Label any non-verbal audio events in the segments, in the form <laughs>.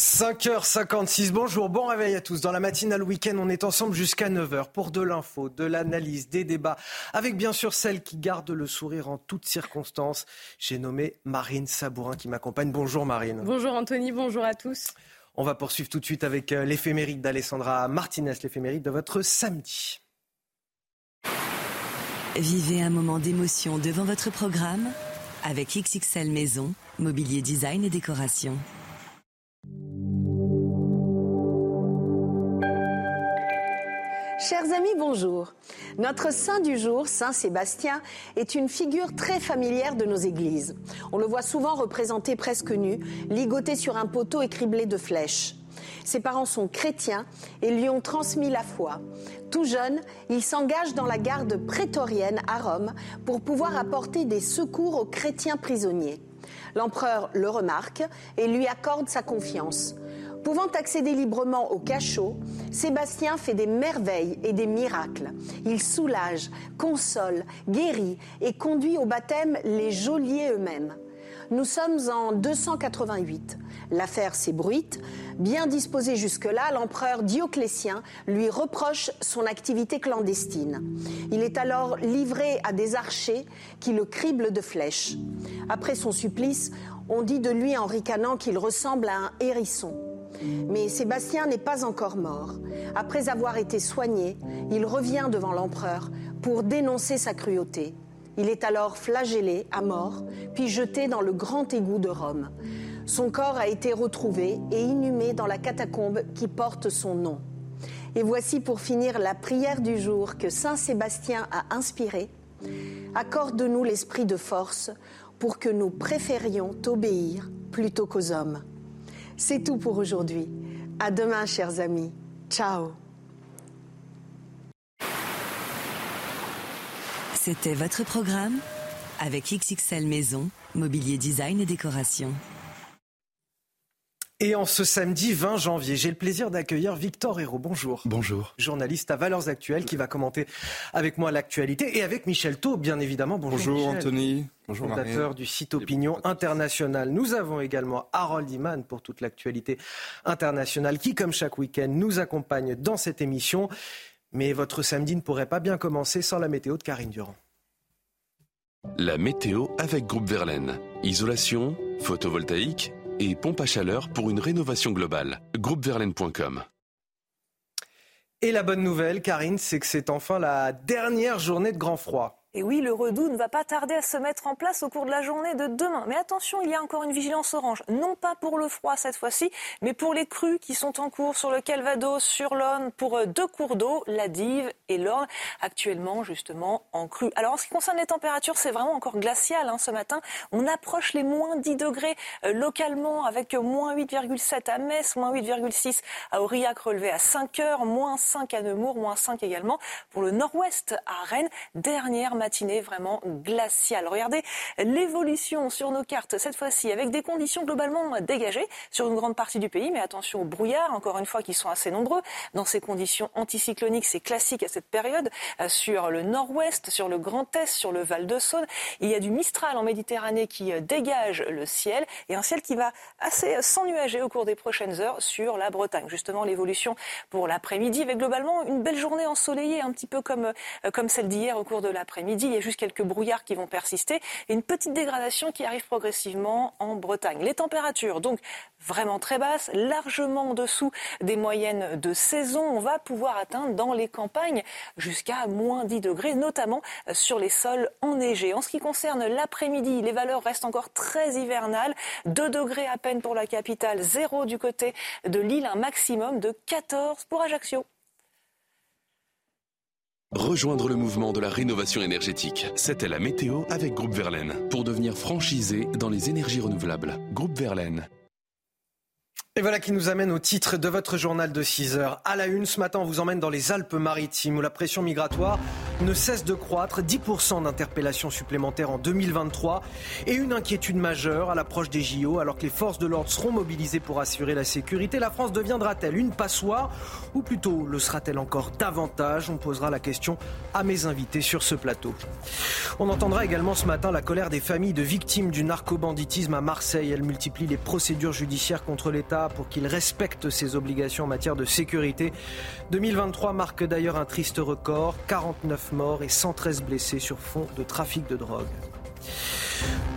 5h56, bonjour, bon réveil à tous. Dans la matinale week-end, on est ensemble jusqu'à 9h pour de l'info, de l'analyse, des débats, avec bien sûr celle qui garde le sourire en toutes circonstances. J'ai nommé Marine Sabourin qui m'accompagne. Bonjour Marine. Bonjour Anthony, bonjour à tous. On va poursuivre tout de suite avec euh, l'éphéméride d'Alessandra Martinez, l'éphéméride de votre samedi. Vivez un moment d'émotion devant votre programme avec XXL Maison, mobilier design et décoration. Chers amis, bonjour. Notre saint du jour, Saint Sébastien, est une figure très familière de nos églises. On le voit souvent représenté presque nu, ligoté sur un poteau et criblé de flèches. Ses parents sont chrétiens et lui ont transmis la foi. Tout jeune, il s'engage dans la garde prétorienne à Rome pour pouvoir apporter des secours aux chrétiens prisonniers. L'empereur le remarque et lui accorde sa confiance. Pouvant accéder librement au cachot, Sébastien fait des merveilles et des miracles. Il soulage, console, guérit et conduit au baptême les geôliers eux-mêmes. Nous sommes en 288. L'affaire s'ébruite. Bien disposé jusque-là, l'empereur Dioclétien lui reproche son activité clandestine. Il est alors livré à des archers qui le criblent de flèches. Après son supplice, on dit de lui en ricanant qu'il ressemble à un hérisson. Mais Sébastien n'est pas encore mort. Après avoir été soigné, il revient devant l'empereur pour dénoncer sa cruauté. Il est alors flagellé à mort, puis jeté dans le grand égout de Rome. Son corps a été retrouvé et inhumé dans la catacombe qui porte son nom. Et voici pour finir la prière du jour que Saint Sébastien a inspirée. Accorde-nous l'esprit de force pour que nous préférions t'obéir plutôt qu'aux hommes. C'est tout pour aujourd'hui. À demain, chers amis. Ciao. C'était votre programme avec XXL Maison, mobilier design et décoration. Et en ce samedi 20 janvier, j'ai le plaisir d'accueillir Victor Hérault. Bonjour. Bonjour. Journaliste à Valeurs Actuelles qui va commenter avec moi l'actualité et avec Michel Thau, bien évidemment. Bonjour, Bonjour Anthony. Bonjour fondateur du site Opinion International. Nous avons également Harold Iman pour toute l'actualité internationale qui, comme chaque week-end, nous accompagne dans cette émission. Mais votre samedi ne pourrait pas bien commencer sans la météo de Karine Durand. La météo avec Groupe Verlaine. Isolation, photovoltaïque et pompe à chaleur pour une rénovation globale. Groupeverlaine.com Et la bonne nouvelle, Karine, c'est que c'est enfin la dernière journée de grand froid. Et oui, le redout ne va pas tarder à se mettre en place au cours de la journée de demain. Mais attention, il y a encore une vigilance orange. Non pas pour le froid cette fois-ci, mais pour les crues qui sont en cours sur le Calvados, sur l'Orne, pour euh, deux cours d'eau, la Dive et l'Orne, actuellement justement en crue. Alors en ce qui concerne les températures, c'est vraiment encore glacial hein, ce matin. On approche les moins 10 degrés euh, localement avec moins 8,7 à Metz, moins 8,6 à Aurillac relevé à 5 heures, moins 5 à Nemours, moins 5 également pour le nord-ouest à Rennes. Dernière matinée vraiment glaciale. Regardez l'évolution sur nos cartes cette fois-ci avec des conditions globalement dégagées sur une grande partie du pays, mais attention aux brouillards, encore une fois, qui sont assez nombreux. Dans ces conditions anticycloniques, c'est classique à cette période. Euh, sur le nord-ouest, sur le Grand Est, sur le Val de Saône, il y a du Mistral en Méditerranée qui euh, dégage le ciel et un ciel qui va assez euh, s'ennuager au cours des prochaines heures sur la Bretagne. Justement, l'évolution pour l'après-midi avec globalement une belle journée ensoleillée, un petit peu comme, comme celle d'hier au cours de l'après-midi midi, il y a juste quelques brouillards qui vont persister et une petite dégradation qui arrive progressivement en Bretagne. Les températures, donc, vraiment très basses, largement en dessous des moyennes de saison. On va pouvoir atteindre dans les campagnes jusqu'à moins 10 degrés, notamment sur les sols enneigés. En ce qui concerne l'après-midi, les valeurs restent encore très hivernales. 2 degrés à peine pour la capitale, 0 du côté de Lille, un maximum de 14 pour Ajaccio. Rejoindre le mouvement de la rénovation énergétique. C'était la météo avec Groupe Verlaine. Pour devenir franchisé dans les énergies renouvelables. Groupe Verlaine. Et voilà qui nous amène au titre de votre journal de 6 heures. À la une, ce matin, on vous emmène dans les Alpes-Maritimes où la pression migratoire ne cesse de croître, 10% d'interpellations supplémentaires en 2023 et une inquiétude majeure à l'approche des JO alors que les forces de l'ordre seront mobilisées pour assurer la sécurité. La France deviendra-t-elle une passoire ou plutôt le sera-t-elle encore davantage? On posera la question à mes invités sur ce plateau. On entendra également ce matin la colère des familles de victimes du narcobanditisme à Marseille. Elle multiplie les procédures judiciaires contre l'État pour qu'il respecte ses obligations en matière de sécurité. 2023 marque d'ailleurs un triste record, 49 morts et 113 blessés sur fond de trafic de drogue.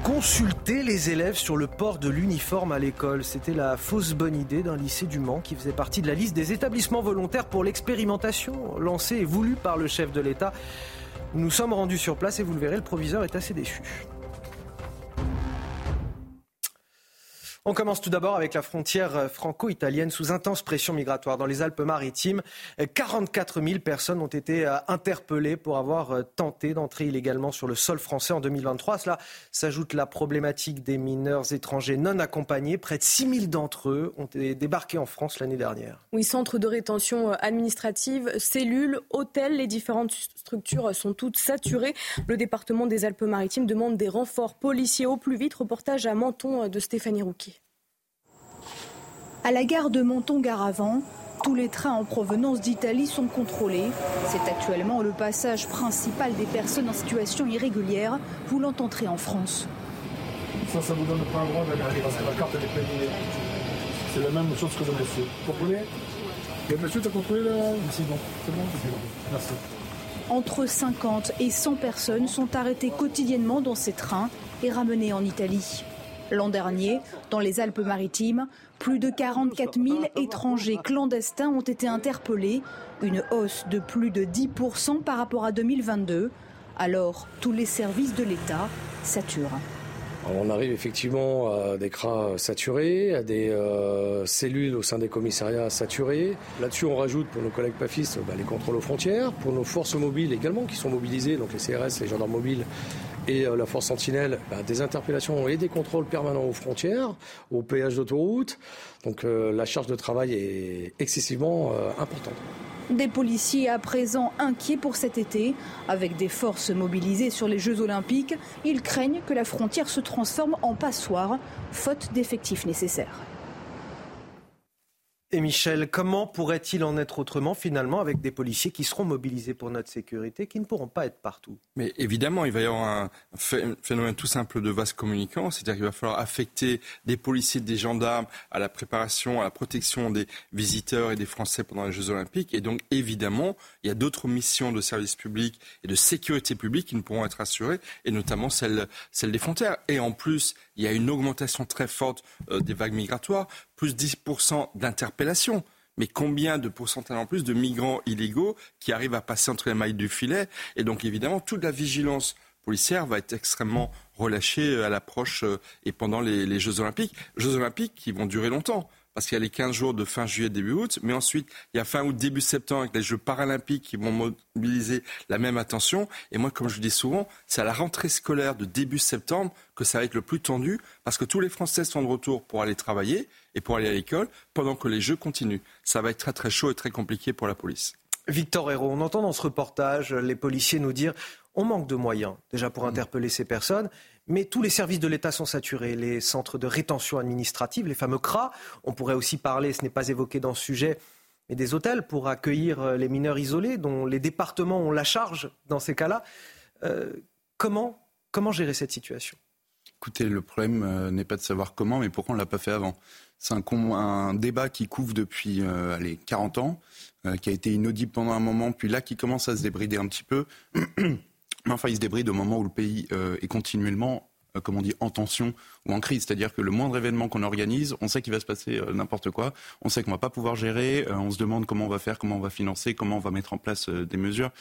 Consulter les élèves sur le port de l'uniforme à l'école, c'était la fausse bonne idée d'un lycée du Mans qui faisait partie de la liste des établissements volontaires pour l'expérimentation lancée et voulue par le chef de l'État. Nous sommes rendus sur place et vous le verrez, le proviseur est assez déçu. On commence tout d'abord avec la frontière franco-italienne sous intense pression migratoire. Dans les Alpes-Maritimes, 44 000 personnes ont été euh, interpellées pour avoir euh, tenté d'entrer illégalement sur le sol français en 2023. Cela s'ajoute la problématique des mineurs étrangers non accompagnés. Près de 6 000 d'entre eux ont été débarqués en France l'année dernière. Oui, centre de rétention euh, administrative, cellules, hôtels, les différentes structures sont toutes saturées. Le département des Alpes-Maritimes demande des renforts policiers au plus vite. Reportage à Menton de Stéphanie Rouquier. À la gare de Menton-Garavant, tous les trains en provenance d'Italie sont contrôlés. C'est actuellement le passage principal des personnes en situation irrégulière voulant entrer en France. Ça, ça vous donne pas un droit d'aller parce que la carte est périmée. C'est la même chose que le monsieur. Vous comprenez? Le monsieur, t'as là? C'est bon, c'est bon, c'est bon. Merci. Entre 50 et 100 personnes sont arrêtées quotidiennement dans ces trains et ramenées en Italie. L'an dernier, dans les Alpes-Maritimes, plus de 44 000 étrangers clandestins ont été interpellés, une hausse de plus de 10% par rapport à 2022. Alors, tous les services de l'État saturent. On arrive effectivement à des cras saturés, à des euh, cellules au sein des commissariats saturés. Là-dessus, on rajoute pour nos collègues PAFIS bah, les contrôles aux frontières, pour nos forces mobiles également qui sont mobilisées, donc les CRS, les gendarmes mobiles et euh, la force sentinelle, bah, des interpellations et des contrôles permanents aux frontières, aux péages d'autoroute. Donc euh, la charge de travail est excessivement euh, importante. Des policiers à présent inquiets pour cet été. Avec des forces mobilisées sur les Jeux olympiques, ils craignent que la frontière se transforme en passoire, faute d'effectifs nécessaires. Et Michel, comment pourrait-il en être autrement finalement avec des policiers qui seront mobilisés pour notre sécurité, qui ne pourront pas être partout? Mais évidemment, il va y avoir un phénomène tout simple de vase communicant, c'est-à-dire qu'il va falloir affecter des policiers, des gendarmes à la préparation, à la protection des visiteurs et des Français pendant les Jeux Olympiques. Et donc évidemment, il y a d'autres missions de service public et de sécurité publique qui ne pourront être assurées, et notamment celle, celle des frontières. Et en plus, il y a une augmentation très forte euh, des vagues migratoires, plus 10% d'interpellations. Mais combien de pourcentage en plus de migrants illégaux qui arrivent à passer entre les mailles du filet? Et donc évidemment, toute la vigilance policière va être extrêmement relâchée euh, à l'approche euh, et pendant les, les Jeux Olympiques. Jeux Olympiques qui vont durer longtemps parce qu'il y a les 15 jours de fin juillet, début août, mais ensuite, il y a fin août, début septembre avec les Jeux paralympiques qui vont mobiliser la même attention. Et moi, comme je le dis souvent, c'est à la rentrée scolaire de début septembre que ça va être le plus tendu, parce que tous les Français sont de retour pour aller travailler et pour aller à l'école, pendant que les Jeux continuent. Ça va être très très chaud et très compliqué pour la police. Victor Hérault, on entend dans ce reportage les policiers nous dire on manque de moyens déjà pour mmh. interpeller ces personnes mais tous les services de l'État sont saturés. Les centres de rétention administrative, les fameux CRA, on pourrait aussi parler, ce n'est pas évoqué dans ce sujet, mais des hôtels pour accueillir euh, les mineurs isolés, dont les départements ont la charge dans ces cas-là. Euh, comment, comment gérer cette situation? Écoutez, le problème euh, n'est pas de savoir comment, mais pourquoi on ne l'a pas fait avant? C'est un, débat qui couvre depuis allez, 40 ans, qui a été inaudible pendant un moment, puis là qui commence à se débrider un petit peu. <clears throat> Mais enfin, il se débride au moment où le pays euh, est continuellement, euh, comme on dit, en tension ou en crise. C'est-à-dire que le moindre événement qu'on organise, on sait qu'il va se passer euh, n'importe quoi. On sait qu'on va pas pouvoir gérer. on se demande comment on va faire, comment on va financer, comment on va mettre en place des mesures.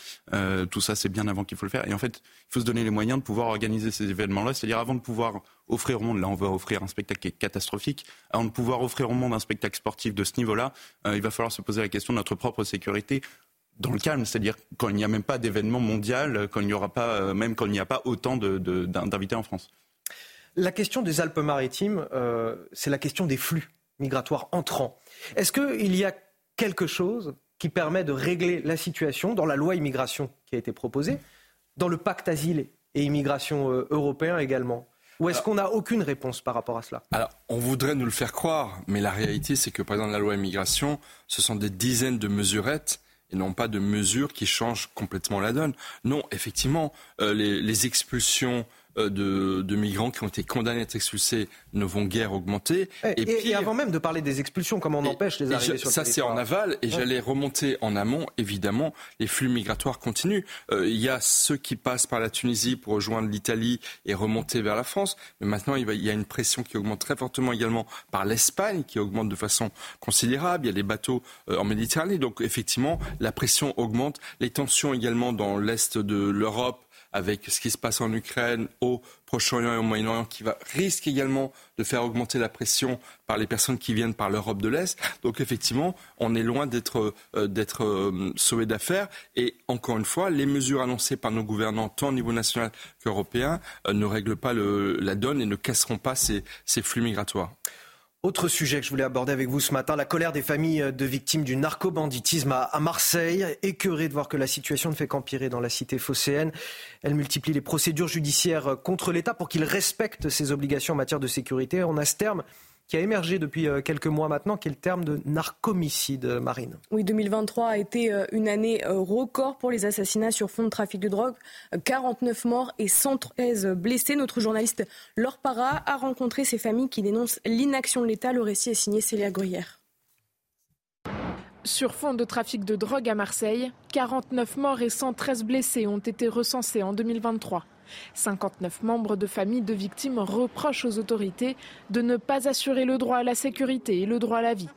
tout ça, c'est bien avant qu'il faut le faire. Et en fait, il faut se donner les moyens de pouvoir organiser ces événements-là. C'est-à-dire avant de pouvoir offrir au monde, là on va offrir un spectacle qui est catastrophique, avant de pouvoir offrir au monde un spectacle sportif de ce niveau-là, il va falloir se poser la question de notre propre sécurité dans le calme, c'est-à-dire quand il n'y a même pas d'événement mondial, quand il n'y aura pas, euh, même quand il n'y a pas autant d'invités en France. La question des Alpes-Maritimes, euh, c'est la question des flux migratoires entrants. Est-ce qu'il y a quelque chose qui permet de régler la situation dans la loi immigration qui a été proposée, dans le pacte asile et immigration euh, européen également? Ou est-ce qu'on n'a aucune réponse par rapport à cela? Alors, on voudrait nous le faire croire, mais la réalité, c'est que, par exemple, la loi immigration, ce sont des dizaines de mesurettes et non pas de mesures qui changent complètement la donne. Non, effectivement, euh, les, les, expulsions euh, de, migrants qui ont été condamnés à être expulsés ne vont guère augmenter. Et, puis, avant même de parler des expulsions, comment on empêche les arrivées sur le Ça, c'est en aval. Et j'allais remonter en amont. Évidemment, les flux migratoires continuent. Euh, il y a ceux qui passent par la Tunisie pour rejoindre l'Italie et remonter vers la France. Mais maintenant, il, y a une pression qui augmente très fortement également par l'Espagne, qui augmente de façon considérable. Il y a des bateaux euh, en Méditerranée. Donc, effectivement, la pression augmente. Les tensions également dans l'Est de l'Europe avec ce qui se passe en Ukraine, au Proche-Orient et au Moyen-Orient, qui va, risque également de faire augmenter la pression par les personnes qui viennent par l'Europe de l'Est. Donc effectivement, on est loin d'être euh, d'être euh, sauvé d'affaires. Et encore une fois, les mesures annoncées par nos gouvernants, tant au niveau national qu'européen, euh, ne règlent pas la donne et ne casseront pas ces flux migratoires. Autre sujet que je voulais aborder avec vous ce matin, la colère des familles de victimes du narcobanditisme à Marseille. Écœurées de voir que la situation ne fait qu'empirer dans la cité phocéenne. Elle multiplie les procédures judiciaires contre l'État pour qu'il respecte ses obligations en matière de sécurité. On a ce terme qui a émergé depuis euh, quelques mois maintenant, qui est le terme de narcomicide marine. Oui, 2023 a été euh, une année euh, record pour les assassinats sur fond de trafic de drogue. 49 morts et 113 blessés. Notre journaliste Laure Para a rencontré ces familles qui dénoncent l'inaction de l'État. Le récit est signé Célia Gruyère. Sur fond de trafic de drogue à Marseille, 49 morts et 113 blessés ont été recensés en 2023. 59 membres de familles de victimes reprochent aux autorités de ne pas assurer le droit à la sécurité et le droit à la vie.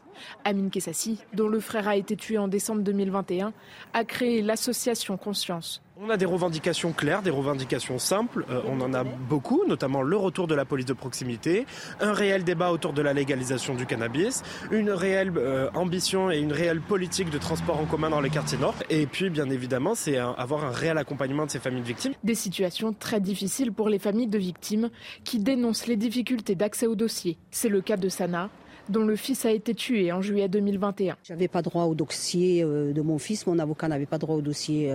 Amine Kessassi, dont le frère a été tué en décembre 2021, a créé l'association Conscience. On a des revendications claires, des revendications simples. Euh, on en a beaucoup, notamment le retour de la police de proximité, un réel débat autour de la légalisation du cannabis, une réelle euh, ambition et une réelle politique de transport en commun dans les quartiers nord. Et puis, bien évidemment, c'est avoir un réel accompagnement de ces familles de victimes. Des situations très difficiles pour les familles de victimes qui dénoncent les difficultés d'accès au dossier. C'est le cas de Sana, dont le fils a été tué en juillet 2021. J'avais pas droit au dossier euh, de mon fils, mon avocat n'avait pas droit au dossier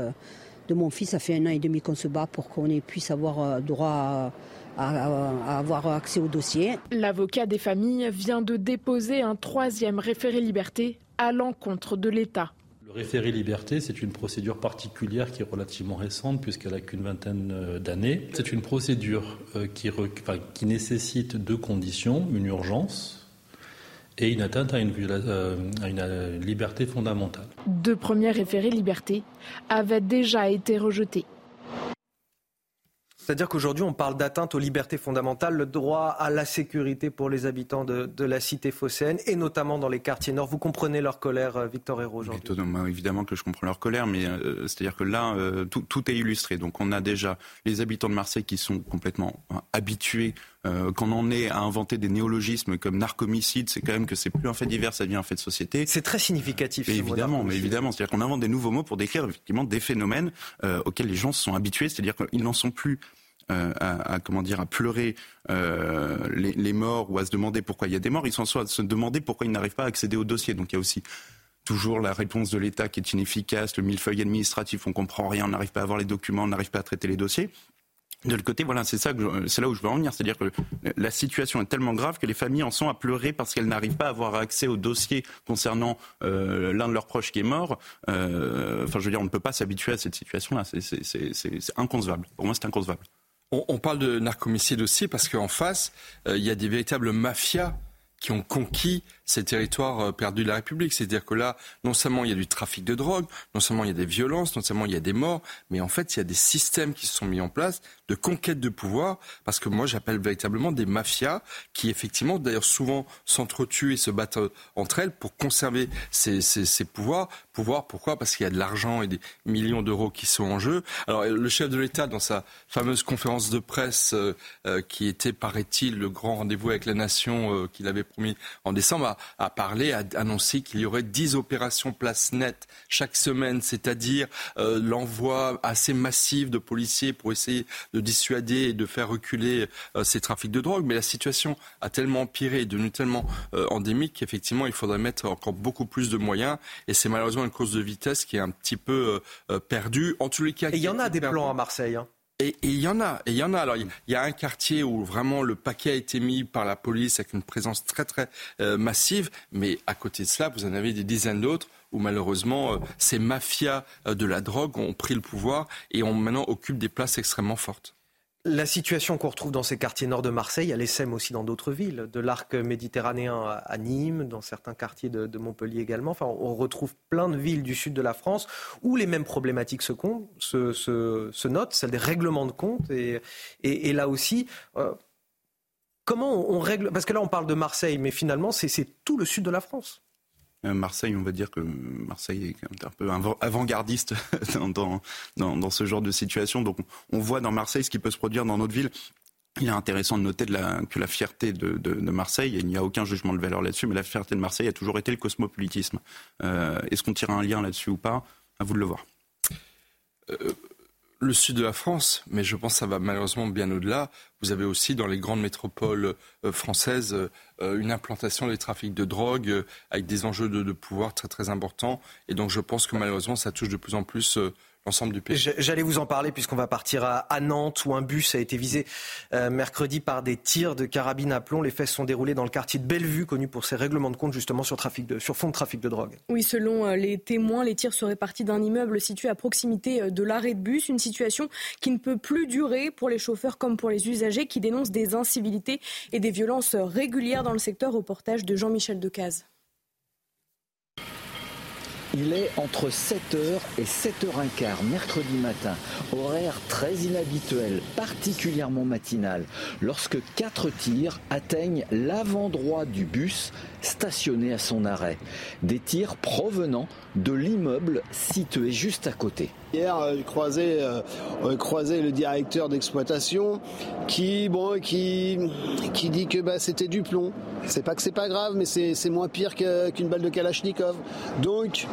de mon fils. Ça fait un an et demi qu'on se bat pour qu'on puisse avoir euh, droit à, avoir accès au dossier. L'avocat des familles vient de déposer un troisième référé liberté à l'encontre de l'État. Le référé liberté, c'est une procédure particulière qui est relativement récente puisqu'elle n'a qu'une vingtaine euh, d'années. C'est une procédure euh, qui nécessite deux conditions, une urgence et une atteinte à une, euh, à une, euh, liberté fondamentale. Deux premiers référés liberté avaient déjà été rejetés. C'est-à-dire qu'aujourd'hui, on parle d'atteinte aux libertés fondamentales, le droit à la sécurité pour les habitants de, la cité phocéenne, et notamment dans les quartiers nord. Vous comprenez leur colère, euh, Victor Hérault, aujourd'hui? Évidemment que je comprends leur colère, mais euh, c'est-à-dire que là, euh, tout, est illustré. Donc on a déjà les habitants de Marseille qui sont complètement habitués quand on est à inventer des néologismes comme narcomicide, c'est quand même que c'est plus un fait divers, ça devient un fait de société. C'est très significatif. évidemment, mais évidemment, c'est-à-dire qu'on invente des nouveaux mots pour décrire effectivement des phénomènes auxquels les gens se sont habitués, c'est-à-dire qu'ils n'en sont plus euh, à, comment dire à pleurer euh, les, morts ou à se demander pourquoi il y a des morts, ils sont soit à se demander pourquoi ils n'arrivent pas à accéder au dossier. Donc il y a aussi toujours la réponse de l'État qui est inefficace, le millefeuille administratif, on comprend rien, on n'arrive pas à avoir les documents, on n'arrive pas à traiter les dossiers. De l'autre côté, voilà, c'est ça, c'est là où je veux en venir, c'est-à-dire que la situation est tellement grave que les familles en sont à pleurer parce qu'elles n'arrivent pas à avoir accès au dossier concernant euh, l'un de leurs proches qui est mort. enfin, je veux dire, on ne peut pas s'habituer à cette situation-là. C'est inconcevable. Pour moi, c'est inconcevable. On, parle de narcomicide aussi parce qu'en face, euh, il y a des véritables mafias qui ont conquis ces territoires euh, perdus de la République. C'est-à-dire que là, non seulement il y a du trafic de drogue, non seulement il y a des violences, non seulement il y a des morts, mais en fait, il y a des systèmes qui se sont mis en place de conquête de pouvoir, parce que moi, j'appelle véritablement des mafias qui, effectivement, d'ailleurs, souvent s'entretuent et se battent euh, entre elles pour conserver ces, ces, pouvoirs. Pouvoir, pourquoi? Parce qu'il y a de l'argent et des millions d'euros qui sont en jeu. Alors, le chef de l'État, dans sa fameuse conférence de presse, euh, qui était, paraît-il, le grand rendez-vous avec la nation qu'il avait promis en décembre, a, parlé, a annoncé qu'il y aurait 10 opérations place nette chaque semaine, c'est-à-dire euh, l'envoi assez massif de policiers pour essayer de dissuader et de faire reculer euh, ces trafics de drogue. Mais la situation a tellement empiré, est devenue tellement euh, endémique qu'effectivement, il faudrait mettre encore beaucoup plus de moyens. Et c'est malheureusement une cause de vitesse qui est un petit peu perdue. En tous les cas, et il y en a des plans à Marseille. Hein. Et il y en a, il y en a. Alors il y a un quartier où vraiment le paquet a été mis par la police avec une présence très très euh, massive, mais à côté de cela, vous en avez des dizaines d'autres où malheureusement euh, ces mafias euh, de la drogue ont pris le pouvoir et ont maintenant occupent des places extrêmement fortes. La situation qu'on retrouve dans ces quartiers nord de Marseille, elle sème aussi dans d'autres villes, de l'arc méditerranéen à Nîmes, dans certains quartiers de, Montpellier également. Enfin, on retrouve plein de villes du sud de la France où les mêmes problématiques se, se, notent, celle des règlements de compte. Et, et, là aussi, euh, comment on règle Parce que là, on parle de Marseille, mais finalement, c'est tout le sud de la France. Euh, Marseille, on va dire que Marseille est un peu avant-gardiste <laughs> dans, dans, ce genre de situation. Donc on voit dans Marseille ce qui peut se produire dans notre ville. Il est intéressant de noter que la fierté de, Marseille, il n'y a aucun jugement de valeur là-dessus, mais la fierté de Marseille a toujours été le cosmopolitisme. Euh, est-ce qu'on tire un lien là-dessus ou pas? À vous de le voir. Euh, le sud de la France, mais je pense que ça va malheureusement bien au-delà. Vous avez aussi dans les grandes métropoles euh, françaises euh, une implantation des trafics de drogue euh, avec des enjeux de, de, pouvoir très très importants. Et donc je pense que malheureusement ça touche de plus en plus l'ensemble du pays. J'allais vous en parler puisqu'on va partir à, Nantes où un bus a été visé euh, mercredi par des tirs de carabine à plomb. Les faits sont déroulés dans le quartier de Bellevue, connu pour ses règlements de compte justement sur, trafic de, sur fond de trafic de drogue. Oui, selon euh, les témoins, les tirs seraient partis d'un immeuble situé à proximité euh, de l'arrêt de bus. Une situation qui ne peut plus durer pour les chauffeurs comme pour les usagers qui dénoncent des incivilités et des violences régulières dans le secteur. Reportage de Jean-Michel Decaze. Il est entre 7h et 7h15 mercredi matin, horaire très inhabituel, particulièrement matinal, lorsque quatre tirs atteignent l'avant droit du bus stationné à son arrêt. Des tirs provenant de l'immeuble situé juste à côté. Hier, euh, j'ai croisé, euh, croisé le directeur d'exploitation qui, bon, qui, qui dit que bah, c'était du plomb. C'est pas que c'est pas grave, mais c'est moins pire qu'une balle de Kalachnikov. Donc,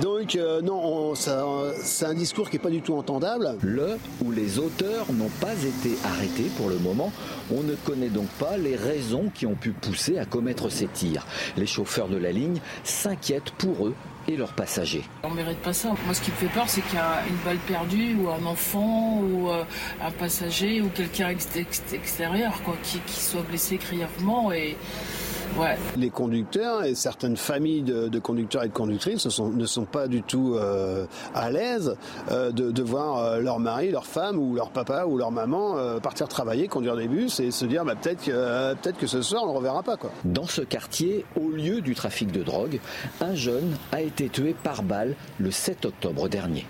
donc euh, non, c'est un discours qui n'est pas du tout entendable. Le ou les auteurs n'ont pas été arrêtés pour le moment. On ne connaît donc pas les raisons qui ont pu pousser à commettre ces tirs. Les chauffeurs de la ligne s'inquiètent pour eux et leurs passagers. On mérite pas ça. Moi, ce qui me fait peur, c'est qu'il y a une balle perdue ou un enfant ou euh, un passager ou quelqu'un extérieur quoi, qui, qui soit blessé grièvement et les conducteurs et certaines familles de, conducteurs et de conductrices ne sont, pas du tout euh, à l'aise euh, de, voir euh, leur mari, leur femme ou leur papa ou leur maman partir travailler, conduire des bus et se dire bah, peut-être que, peut que ce soir on ne le reverra pas. Quoi. Dans ce quartier, au lieu du trafic de drogue, un jeune a été tué par balle le 7 octobre dernier.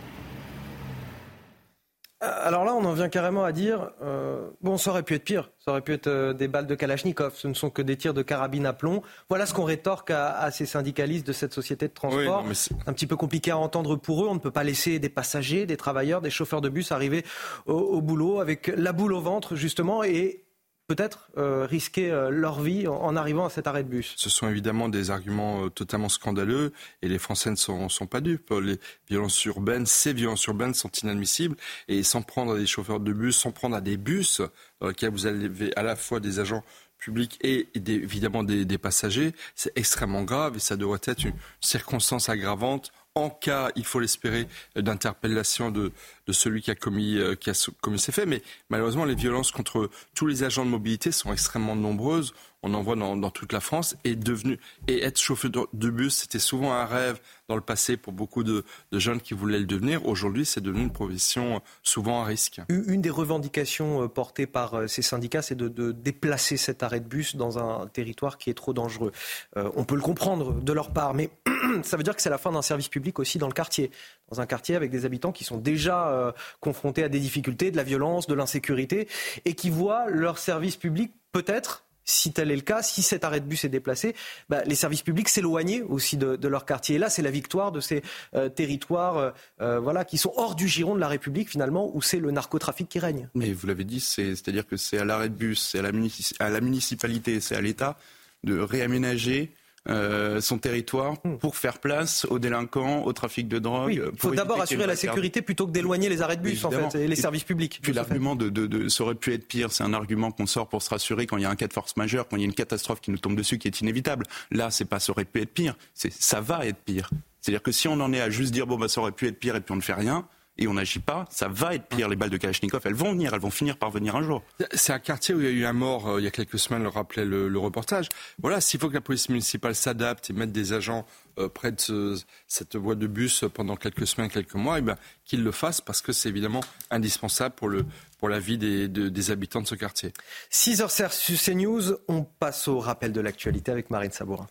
Alors là, on en vient carrément à dire, euh, bon, ça aurait pu être pire, ça aurait pu être euh, des balles de Kalachnikov, ce ne sont que des tirs de carabine à plomb. Voilà ce qu'on rétorque à, ces syndicalistes de cette société de transport. c'est un petit peu compliqué à entendre pour eux, on ne peut pas laisser des passagers, des travailleurs, des chauffeurs de bus arriver au boulot avec la boule au ventre, justement, et peut-être euh, risquer euh, leur vie en, arrivant à cet arrêt de bus. Ce sont évidemment des arguments euh, totalement scandaleux et les Français ne sont, pas dupes. Les violences urbaines, ces violences urbaines sont inadmissibles et sans prendre à des chauffeurs de bus, sans prendre à des bus dans lesquels vous avez à la fois des agents publics et, évidemment des, des passagers, c'est extrêmement grave et ça devrait être une circonstance aggravante en cas, il faut l'espérer, d'interpellation de, celui qui a, commis, euh, qui a commis ces faits. Mais malheureusement, les violences contre tous les agents de mobilité sont extrêmement nombreuses. On en voit dans, toute la France. Et, devenu, et être chauffeur de bus, c'était souvent un rêve dans le passé pour beaucoup de, jeunes qui voulaient le devenir. Aujourd'hui, c'est devenu une profession souvent à risque. Une des revendications euh, portées par euh, ces syndicats, c'est de, déplacer cet arrêt de bus dans un territoire qui est trop dangereux. on peut le comprendre de leur part, mais <clears throat> ça veut dire que c'est la fin d'un service public aussi dans le quartier. Dans un quartier avec des habitants qui sont déjà euh, confrontés à des difficultés, de la violence, de l'insécurité, et qui voient leur service public peut-être si tel est le cas, si cet arrêt de bus est déplacé, bah, les services publics s'éloigner aussi de, leur quartier. Et là, c'est la victoire de ces euh, territoires euh, voilà, qui sont hors du giron de la République, finalement, où c'est le narcotrafic qui règne. Mais vous l'avez dit, c'est-à-dire que c'est à l'arrêt de bus, c'est à la, municipalité, c'est à l'État de réaménager euh, son territoire hmm. pour faire place aux délinquants, au trafic de drogue. il faut d'abord assurer la sécurité plutôt que d'éloigner les arrêts de bus en fait, et les services publics. Puis l'argument de, de, de, ça aurait pu être pire, c'est un argument qu'on sort pour se rassurer quand il y a un cas de force majeure, quand il y a une catastrophe qui nous tombe dessus qui est inévitable. Là, c'est pas ça aurait pu être pire, c'est ça va être pire. C'est-à-dire que si on en est à juste dire bon bah ça aurait pu être pire et puis on ne fait rien, et on n'agit pas, ça va être pire. Les balles de Kalachnikov, elles vont venir, elles vont finir par venir un jour. C'est un quartier où il y a eu un mort euh, il y a quelques semaines, le rappelait le, reportage. Voilà, s'il faut que la police municipale s'adapte et mette des agents euh, près de cette voie de bus pendant quelques semaines, quelques mois, eh ben, qu'ils le fassent parce que c'est évidemment indispensable pour, le, pour la vie des, des habitants de ce quartier. 6h sur CNews, on passe au rappel de l'actualité avec Marine Sabourin.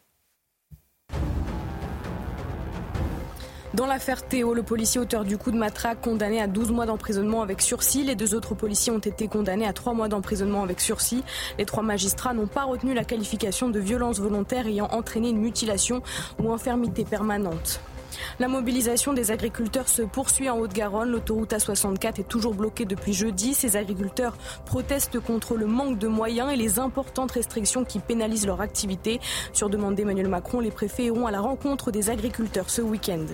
Dans l'affaire Théo, le policier auteur du coup de matraque condamné à 12 mois d'emprisonnement avec sursis. Les deux autres policiers ont été condamnés à 3 mois d'emprisonnement avec sursis. Les trois magistrats n'ont pas retenu la qualification de violence volontaire ayant entraîné une mutilation ou infirmité permanente. La mobilisation des agriculteurs se poursuit en Haute-Garonne. L'autoroute A64 est toujours bloquée depuis jeudi. Ces agriculteurs protestent contre le manque de moyens et les importantes restrictions qui pénalisent leur activité. Sur demande d'Emmanuel Macron, les préfets iront à la rencontre des agriculteurs ce week-end.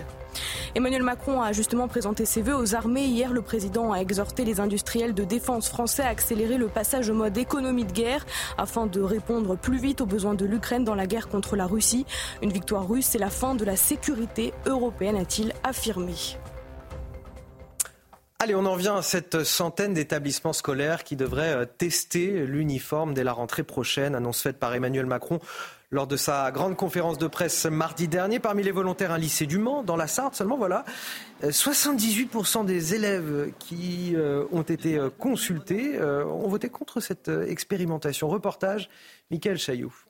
Emmanuel Macron a justement présenté ses vœux aux armées. Hier, le président a exhorté les industriels de défense français à accélérer le passage au mode économie de guerre afin de répondre plus vite aux besoins de l'Ukraine dans la guerre contre la Russie. Une victoire russe, c'est la fin de la sécurité européenne, a-t-il affirmé. Allez, on en vient à cette centaine d'établissements scolaires qui devraient euh, tester l'uniforme dès la rentrée prochaine, annonce faite par Emmanuel Macron lors de sa grande conférence de presse mardi dernier. Parmi les volontaires, un lycée du Mans, dans la Sarthe seulement, voilà. 78% euh, des élèves qui euh, ont été euh, consultés ont voté contre cette expérimentation. Reportage, Michael Chaillouf.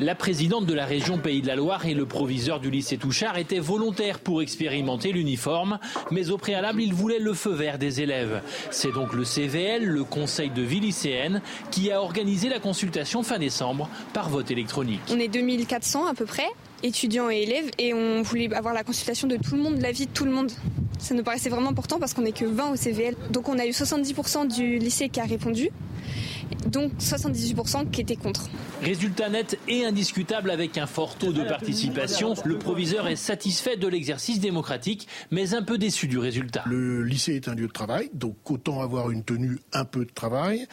La présidente de la région Pays de la Loire et le proviseur du lycée Touchard étaient volontaires pour expérimenter l'uniforme, mais au préalable, ils voulaient le feu vert des élèves. C'est donc le CVL, le Conseil de vie lycéenne, qui a organisé la consultation fin décembre par vote électronique. On est 2400 à peu près, étudiants et élèves, et on voulait avoir la consultation de tout le monde, l'avis de tout le monde. Ça nous paraissait vraiment important parce qu'on n'est que 20 au CVL. Donc on a eu 70% du lycée qui a répondu donc 78% qui étaient contre. Résultat net et indiscutable avec un fort taux de participation. Le proviseur est satisfait de l'exercice démocratique, mais un peu déçu du résultat. Le lycée est un lieu de travail, donc autant avoir une tenue un peu de travail.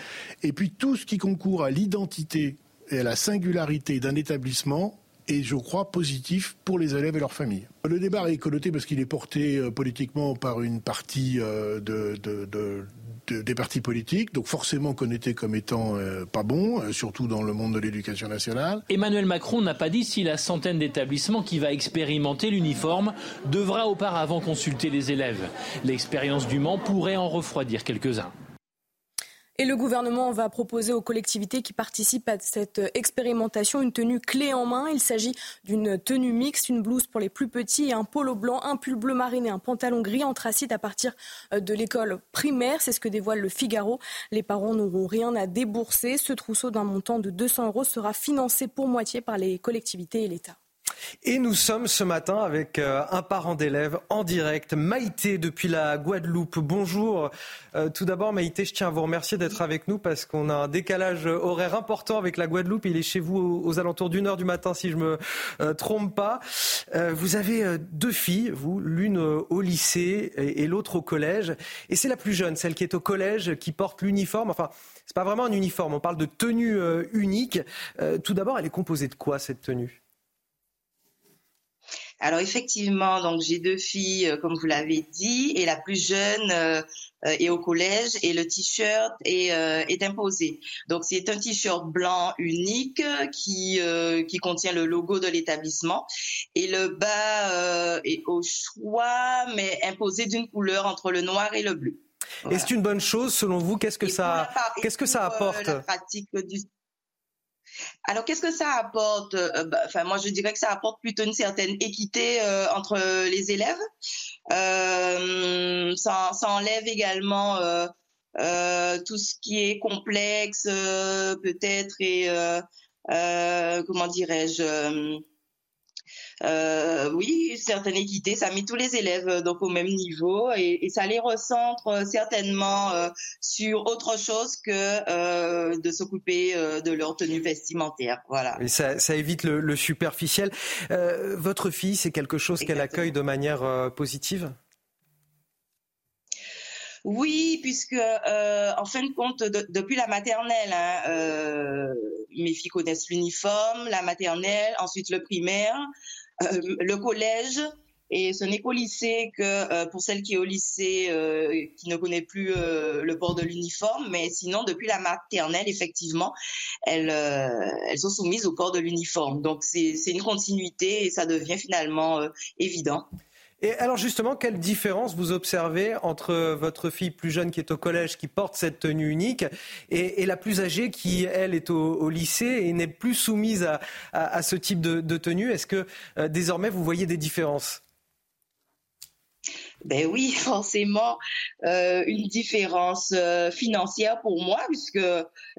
Et puis tout ce qui concourt à l'identité et à la singularité d'un établissement est, je crois, positif pour les élèves et leurs familles. Le débat est connoté parce qu'il est porté euh, politiquement par une partie euh, de, des partis politiques, donc forcément connoté comme étant euh, pas bon, euh, surtout dans le monde de l'éducation nationale. Emmanuel Macron n'a pas dit si la centaine d'établissements qui va expérimenter l'uniforme devra auparavant consulter les élèves. L'expérience du Mans pourrait en refroidir quelques-uns. Et le gouvernement va proposer aux collectivités qui participent à cette expérimentation une tenue clé en main. Il s'agit d'une tenue mixte, une blouse pour les plus petits et un polo blanc, un pull bleu marine et un pantalon gris anthracite à partir euh, de l'école primaire. C'est ce que dévoile le Figaro. Les parents n'auront rien à débourser. Ce trousseau d'un montant de 200 euros sera financé pour moitié par les collectivités et l'État. Et nous sommes ce matin avec euh, un parent d'élève en direct, Maïté depuis la Guadeloupe. Bonjour. Euh, tout d'abord, Maïté, je tiens à vous remercier d'être avec nous parce qu'on a un décalage horaire important avec la Guadeloupe. Il est chez vous aux, alentours d'une heure du matin, si je me euh, trompe pas. vous avez deux filles, l'une au lycée et, l'autre au collège. Et c'est la plus jeune, celle qui est au collège, qui porte l'uniforme. Enfin, c'est pas vraiment un uniforme. On parle de tenue unique. tout d'abord, elle est composée de quoi cette tenue? Alors effectivement, donc j'ai deux filles, euh, comme vous l'avez dit, et la plus jeune euh, euh, est au collège et le t-shirt est, est imposé. Donc c'est un t-shirt blanc unique qui qui contient le logo de l'établissement et le bas est au choix mais imposé d'une couleur entre le noir et le bleu. Et c'est une bonne chose selon vous? Qu'est-ce que ça qu'est-ce que ça apporte la pratique du alors, qu'est-ce que ça apporte euh, bah, Enfin, moi, je dirais que ça apporte plutôt une certaine équité euh, entre les élèves. Euh, ça, enlève également tout ce qui est complexe, peut-être, et comment dirais-je euh, oui, certaine équité, ça met tous les élèves donc au même niveau et, ça les recentre certainement sur autre chose que de s'occuper de leur tenue vestimentaire. Voilà. Et ça, ça évite le, le superficiel. votre fille, c'est quelque chose qu'elle accueille de manière positive? Oui, puisque euh, en fin de compte, depuis la maternelle, hein, euh, mes filles connaissent l'uniforme, la maternelle, ensuite le primaire, euh, le collège. Et ce n'est qu'au lycée que pour celle qui est au lycée, qui ne connaît plus le port de l'uniforme, mais sinon depuis la maternelle, effectivement, elles, elles sont soumises au port de l'uniforme. Donc c'est une continuité et ça devient finalement évident. Et alors justement, quelle différence vous observez entre votre fille plus jeune qui est au collège, qui porte cette tenue unique, et, la plus âgée qui, elle, est au, lycée et n'est plus soumise à, ce type de, tenue? Est-ce que euh, désormais vous voyez des différences? Ben oui, <laughs> forcément, euh, une différence euh, financière pour moi, puisque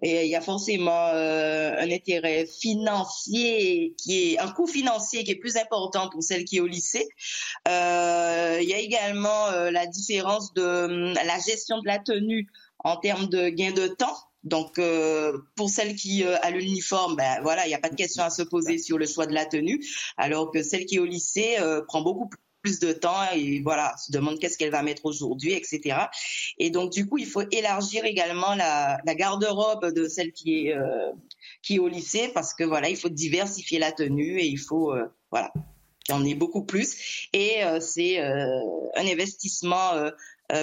il y a forcément euh, un intérêt financier qui est un coût financier qui est plus important pour celle qui est au lycée. Il y a également la différence de la gestion de la tenue en termes de gain de temps. Donc, pour celle qui a l'uniforme, ben voilà, il n'y a pas de question à se poser sur le choix de la tenue, alors que celle qui est au lycée prend beaucoup plus de temps et voilà, se demande qu'est-ce qu'elle va mettre aujourd'hui, etc. Et donc du coup, il faut élargir également la, garde-robe de celle qui est euh, qui est au lycée parce que voilà, il faut diversifier la tenue et il faut euh, voilà, en ait beaucoup plus. Et euh, c'est un investissement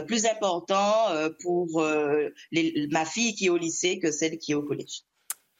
plus important pour ma fille qui est au lycée que celle qui est au collège.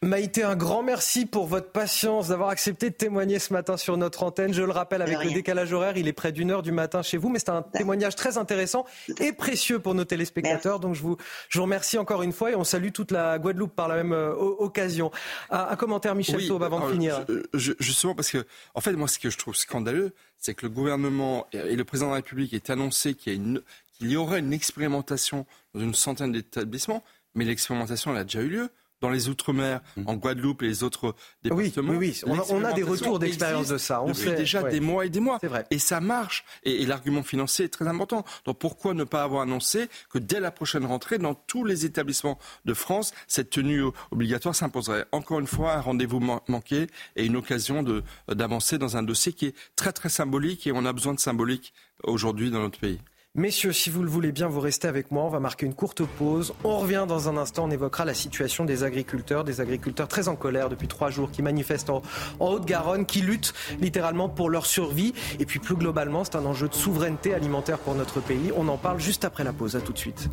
Maïté, un grand merci pour votre patience d'avoir accepté de témoigner ce matin sur notre antenne. Je le rappelle, avec le décalage horaire, il est près d'une heure du matin chez vous, mais c'est un témoignage très intéressant et précieux pour nos téléspectateurs. Donc je vous, je vous remercie encore une fois et on salue toute la Guadeloupe par la même euh, occasion. Un, commentaire, Michel oui, avant de euh, finir. justement, parce que, en fait, moi, ce que je trouve scandaleux, c'est que le gouvernement et le président de la République aient annoncé qu'il y, y aurait une expérimentation dans une centaine d'établissements, mais l'expérimentation, elle a déjà eu lieu dans les Outre-mer, mmh. en Guadeloupe et les autres départements. Oui, oui, On, a, des retours d'expérience de ça. On depuis sait, déjà des mois et des mois. Vrai. Et ça marche. Et, l'argument financier est très important. Donc pourquoi ne pas avoir annoncé que dès la prochaine rentrée, dans tous les établissements de France, cette tenue obligatoire s'imposerait? Encore une fois, un rendez-vous manqué et une occasion d'avancer dans un dossier qui est très très symbolique et on a besoin de symbolique aujourd'hui dans notre pays. Messieurs, si vous le voulez bien, vous restez avec moi. On va marquer une courte pause. On revient dans un instant. On évoquera la situation des agriculteurs, des agriculteurs très en colère depuis trois jours, qui manifestent en, Haute-Garonne, qui luttent littéralement pour leur survie. Et puis plus globalement, c'est un enjeu de souveraineté alimentaire pour notre pays. On en parle juste après la pause. À tout de suite.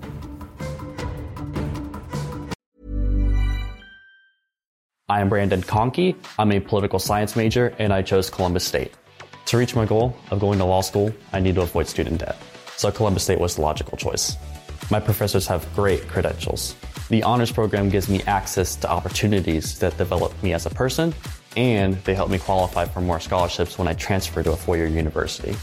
I am Brandon Conkey. I'm a political science major and I chose Columbus State. To reach my goal of going to law school, I need to avoid student debt. So Columbus State was the logical choice. My professors have great credentials. The honors program gives me access to opportunities that develop me as a person, and they help me qualify for more scholarships when I transfer to a four year university.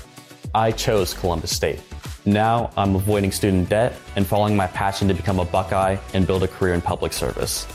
I chose Columbus State. Now I'm avoiding student debt and following my passion to become a Buckeye and build a career in public service.